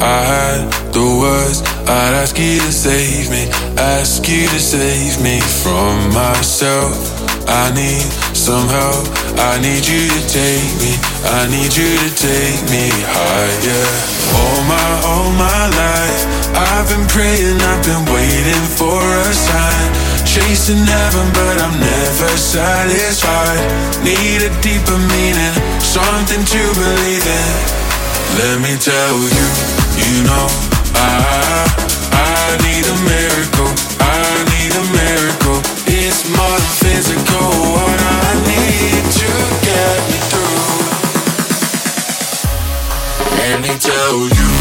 I had the words, I'd ask you to save me, ask you to save me from myself. I need some help, I need you to take me, I need you to take me higher. All my, all my life, I've been praying, I've been waiting for a sign. Chasing heaven, but I'm never satisfied. Need a deeper meaning, something to believe in. Let me tell you, you know, I I need a miracle, I need a miracle. It's more physical, what I need to get me through. Let me tell you.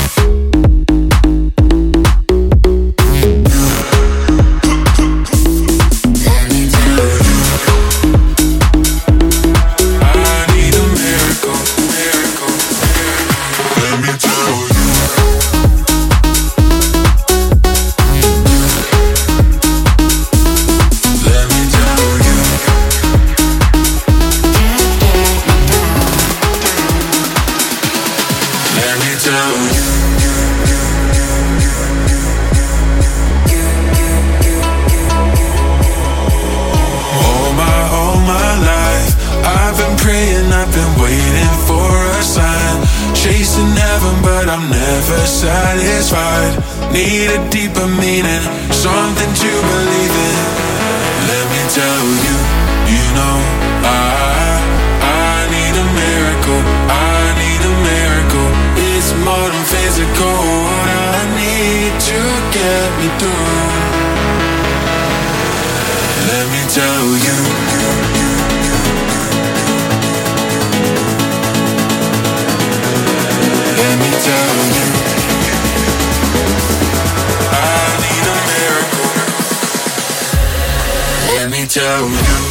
Never satisfied. Need a deeper meaning, something to believe in. Let me tell you, you know, I, I need a miracle, I need a miracle. It's more than physical, what I need to get me through. Let me tell you. Let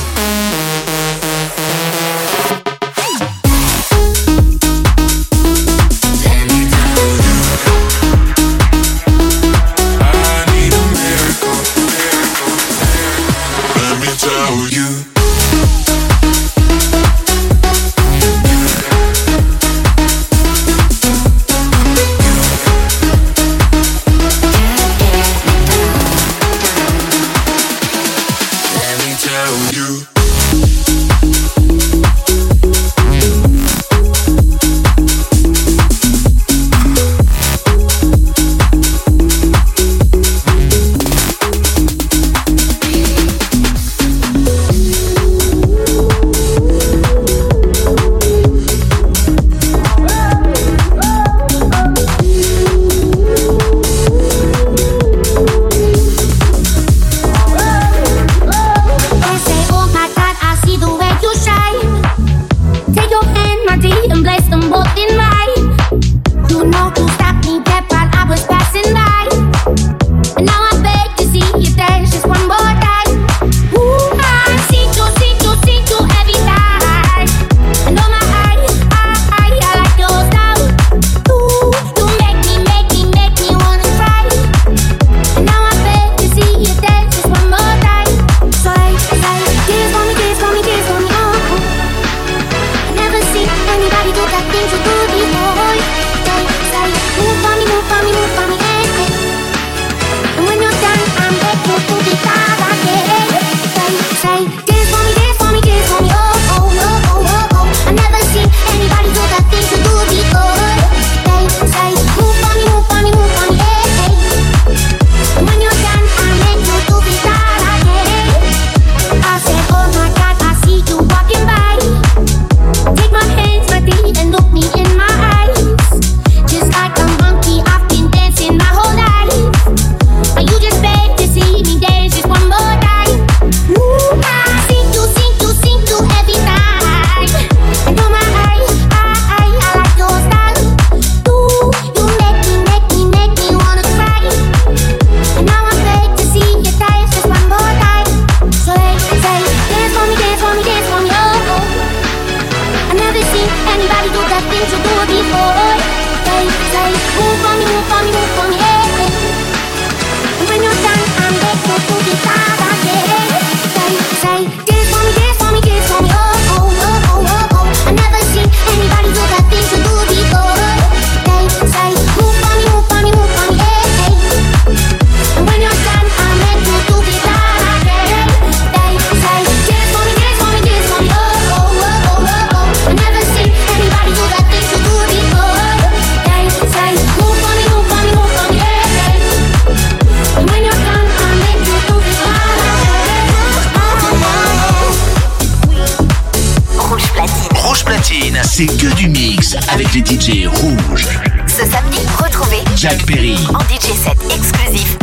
avec les DJ rouges. Ce samedi, retrouvez Jack Perry. en DJ set exclusif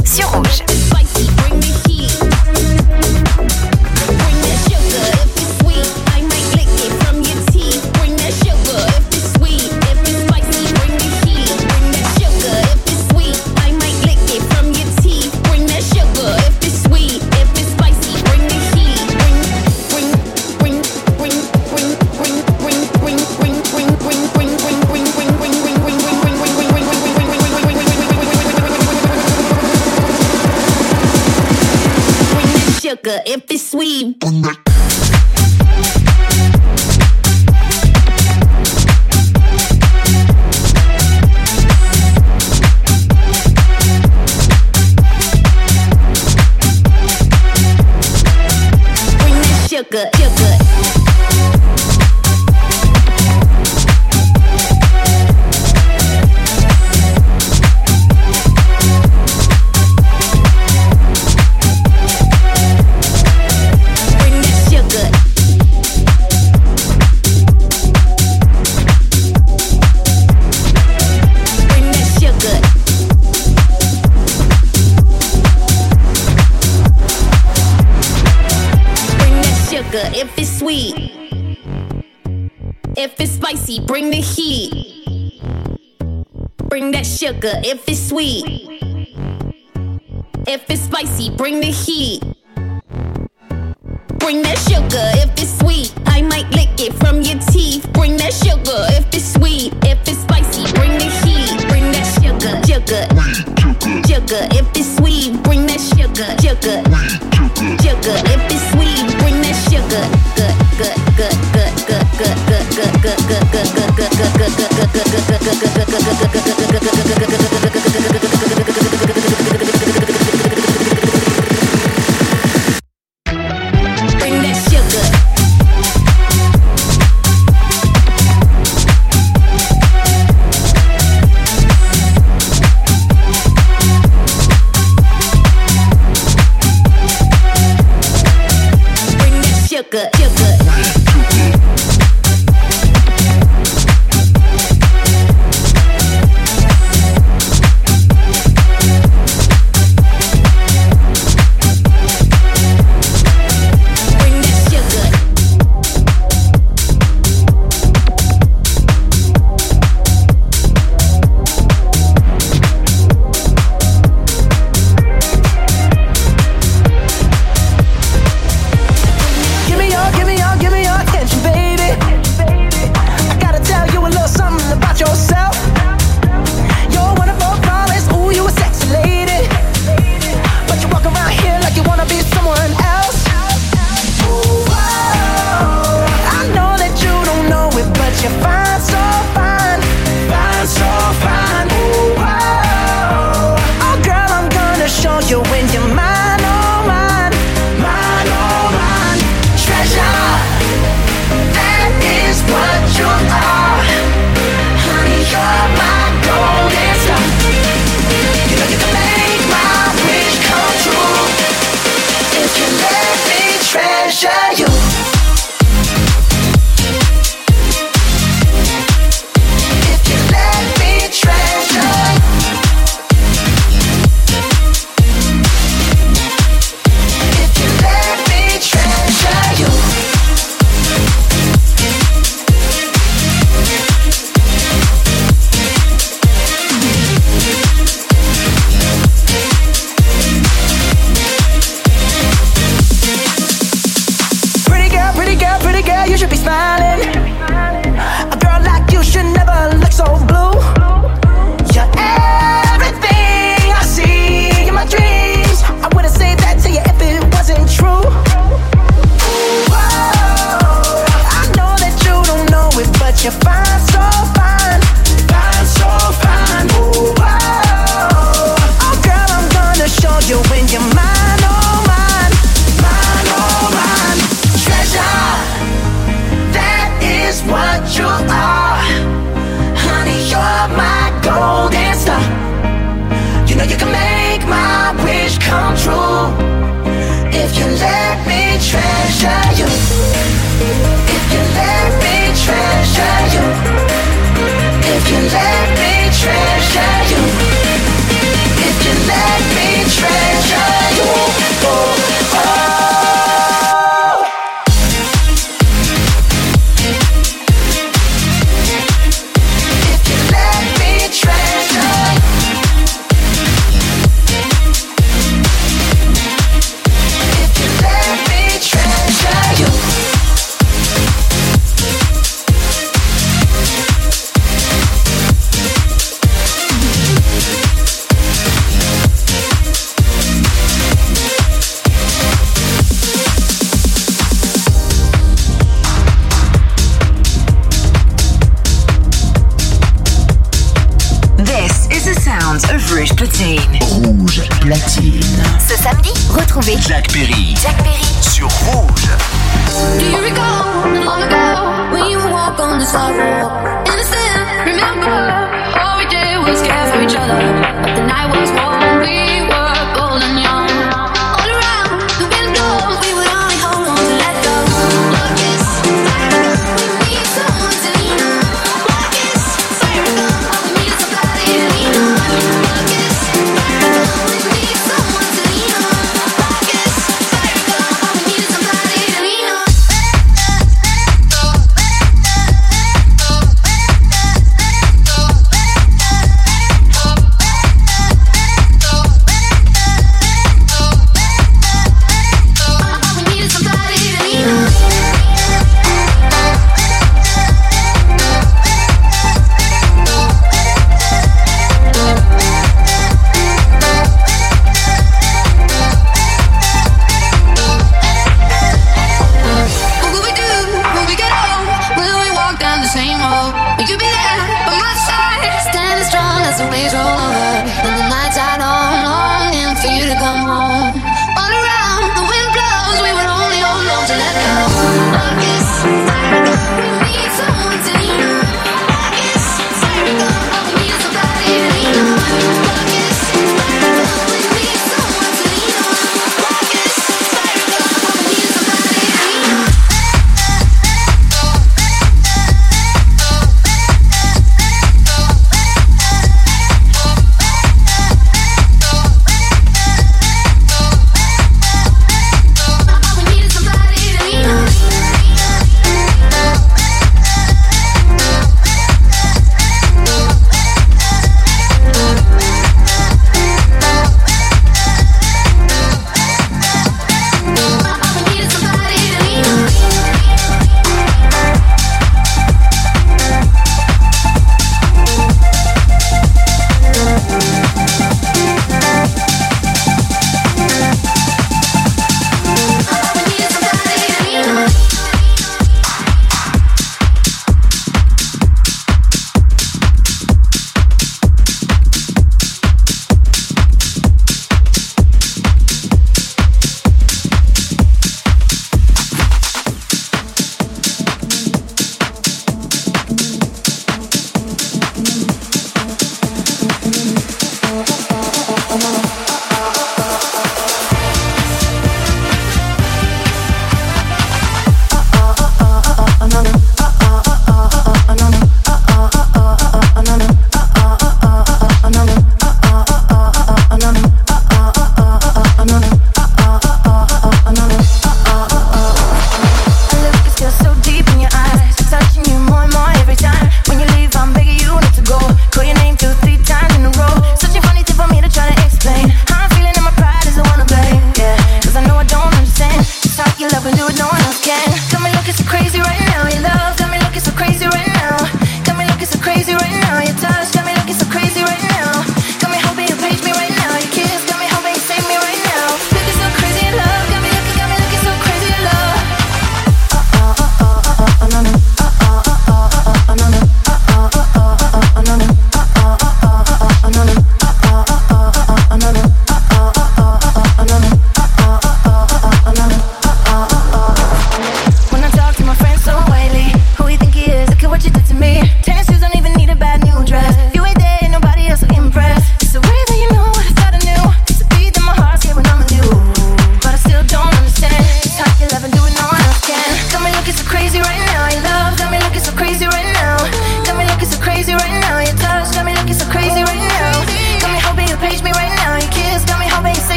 sugar if it's sweet. If it's spicy, bring the heat. Bring that sugar if it's sweet. I might lick it from your teeth. Bring that sugar if it's sweet. If it's spicy, bring the heat. Bring that sugar, sugar, sugar. If it's sweet, bring that sugar, sugar, sugar. If it's sweet, bring that sugar. Good, good, good, good, good, good, good, good, good, good, good, good, good, good, good, good, good, Bring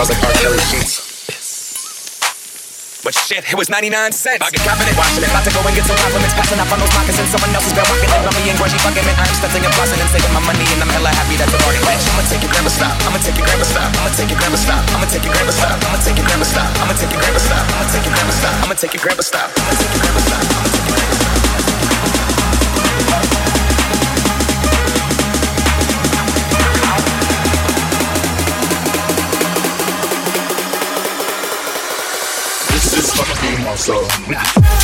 I was like Kelly jeans. But shit, it was 99 cents. I get confident watching it. About to go and get some compliments. Passing up on those moccasins. Someone else is been rocking it. Lummy and grungy fucking me. I'm stepping and busting and saving my money. And I'm hella happy that the party, went. I'ma take your grandma stop. I'ma take your grandma stop. I'ma take your grandma stop. I'ma take your grandma stop. I'ma take your grandma stop. I'ma take your grandma stop. I'ma take your grandma stop. I'ma take your grandma stop. I'ma take your grandma stop. I'ma take your grandma stop. soul.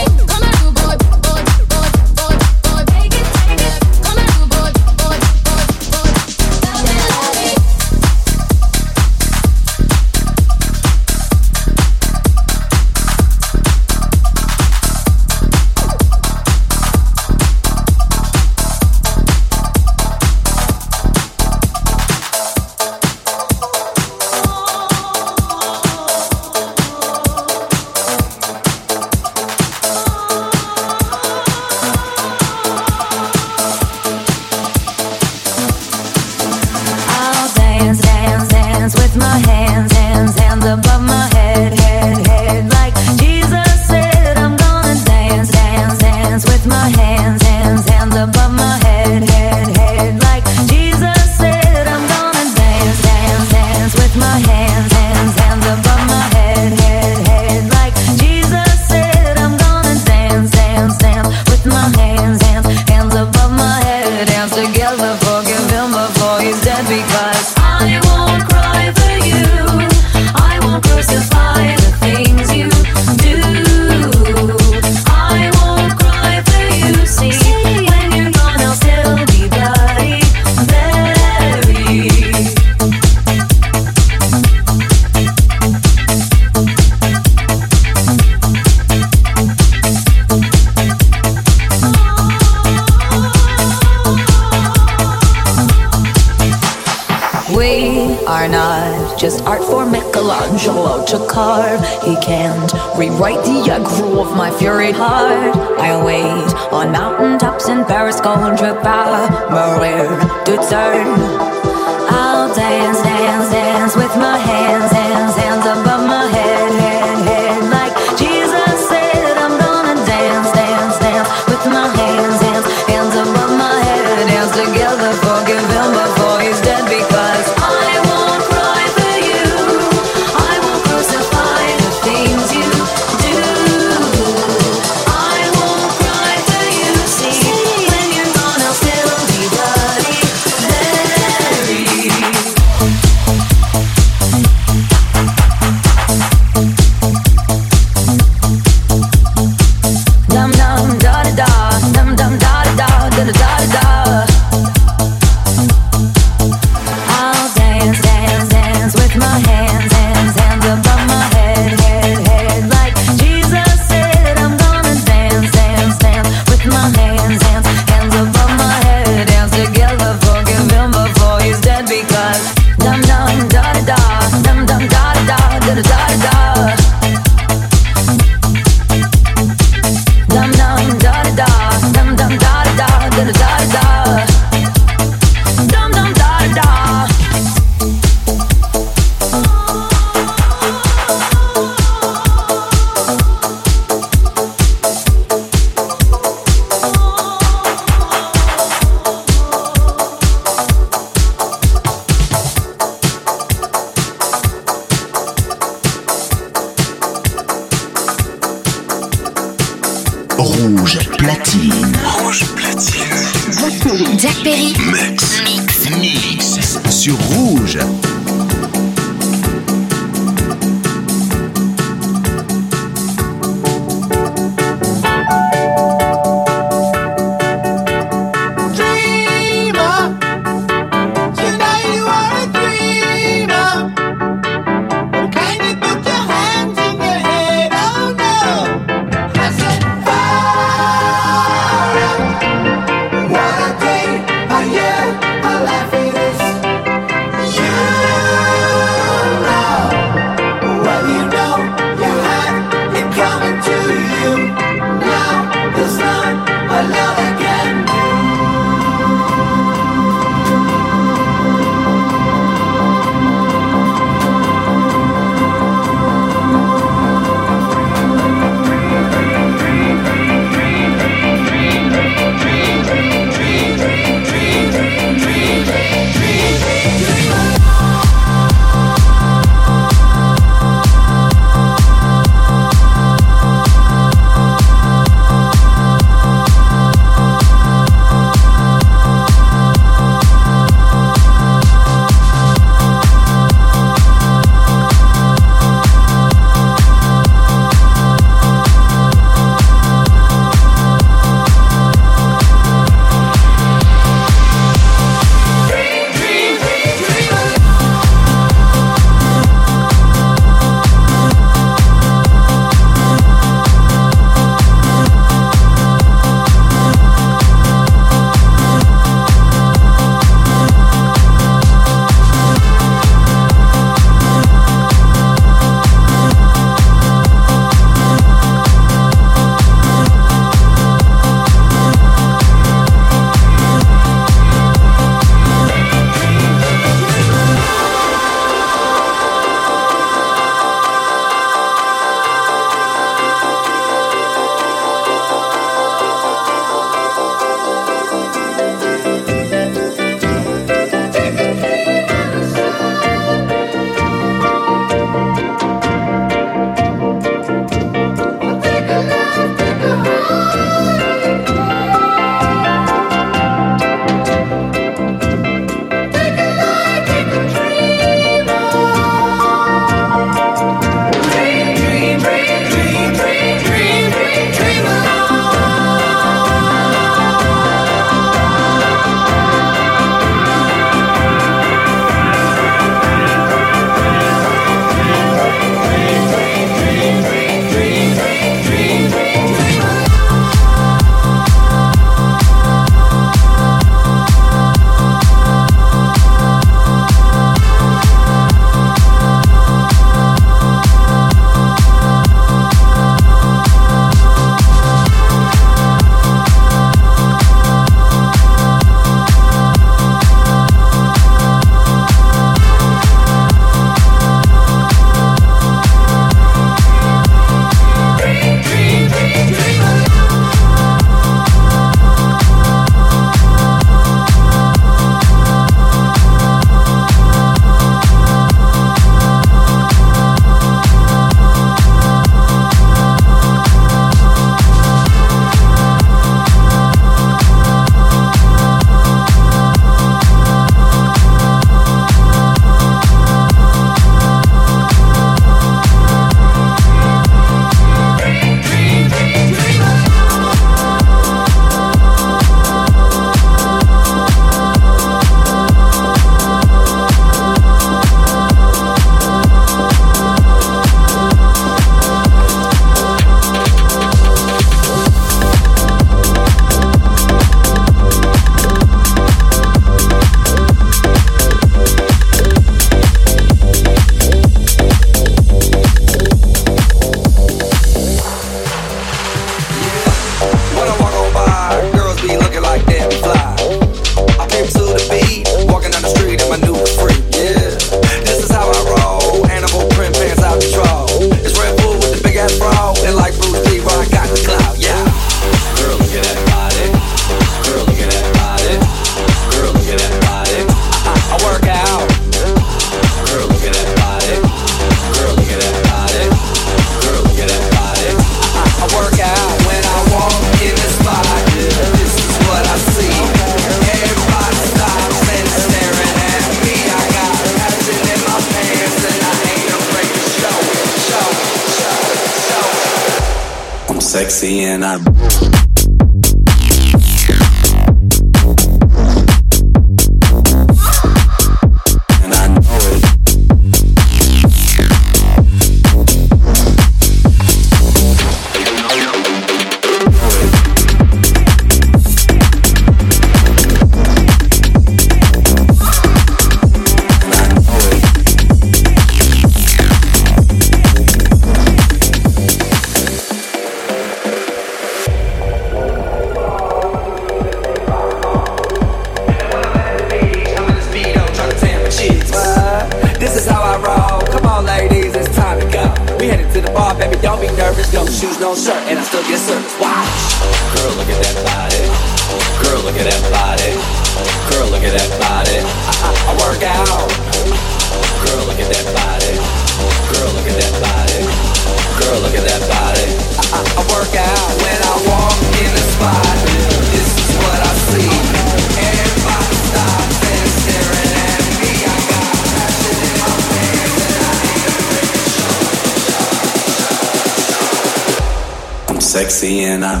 Ain't and. I'm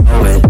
sexy and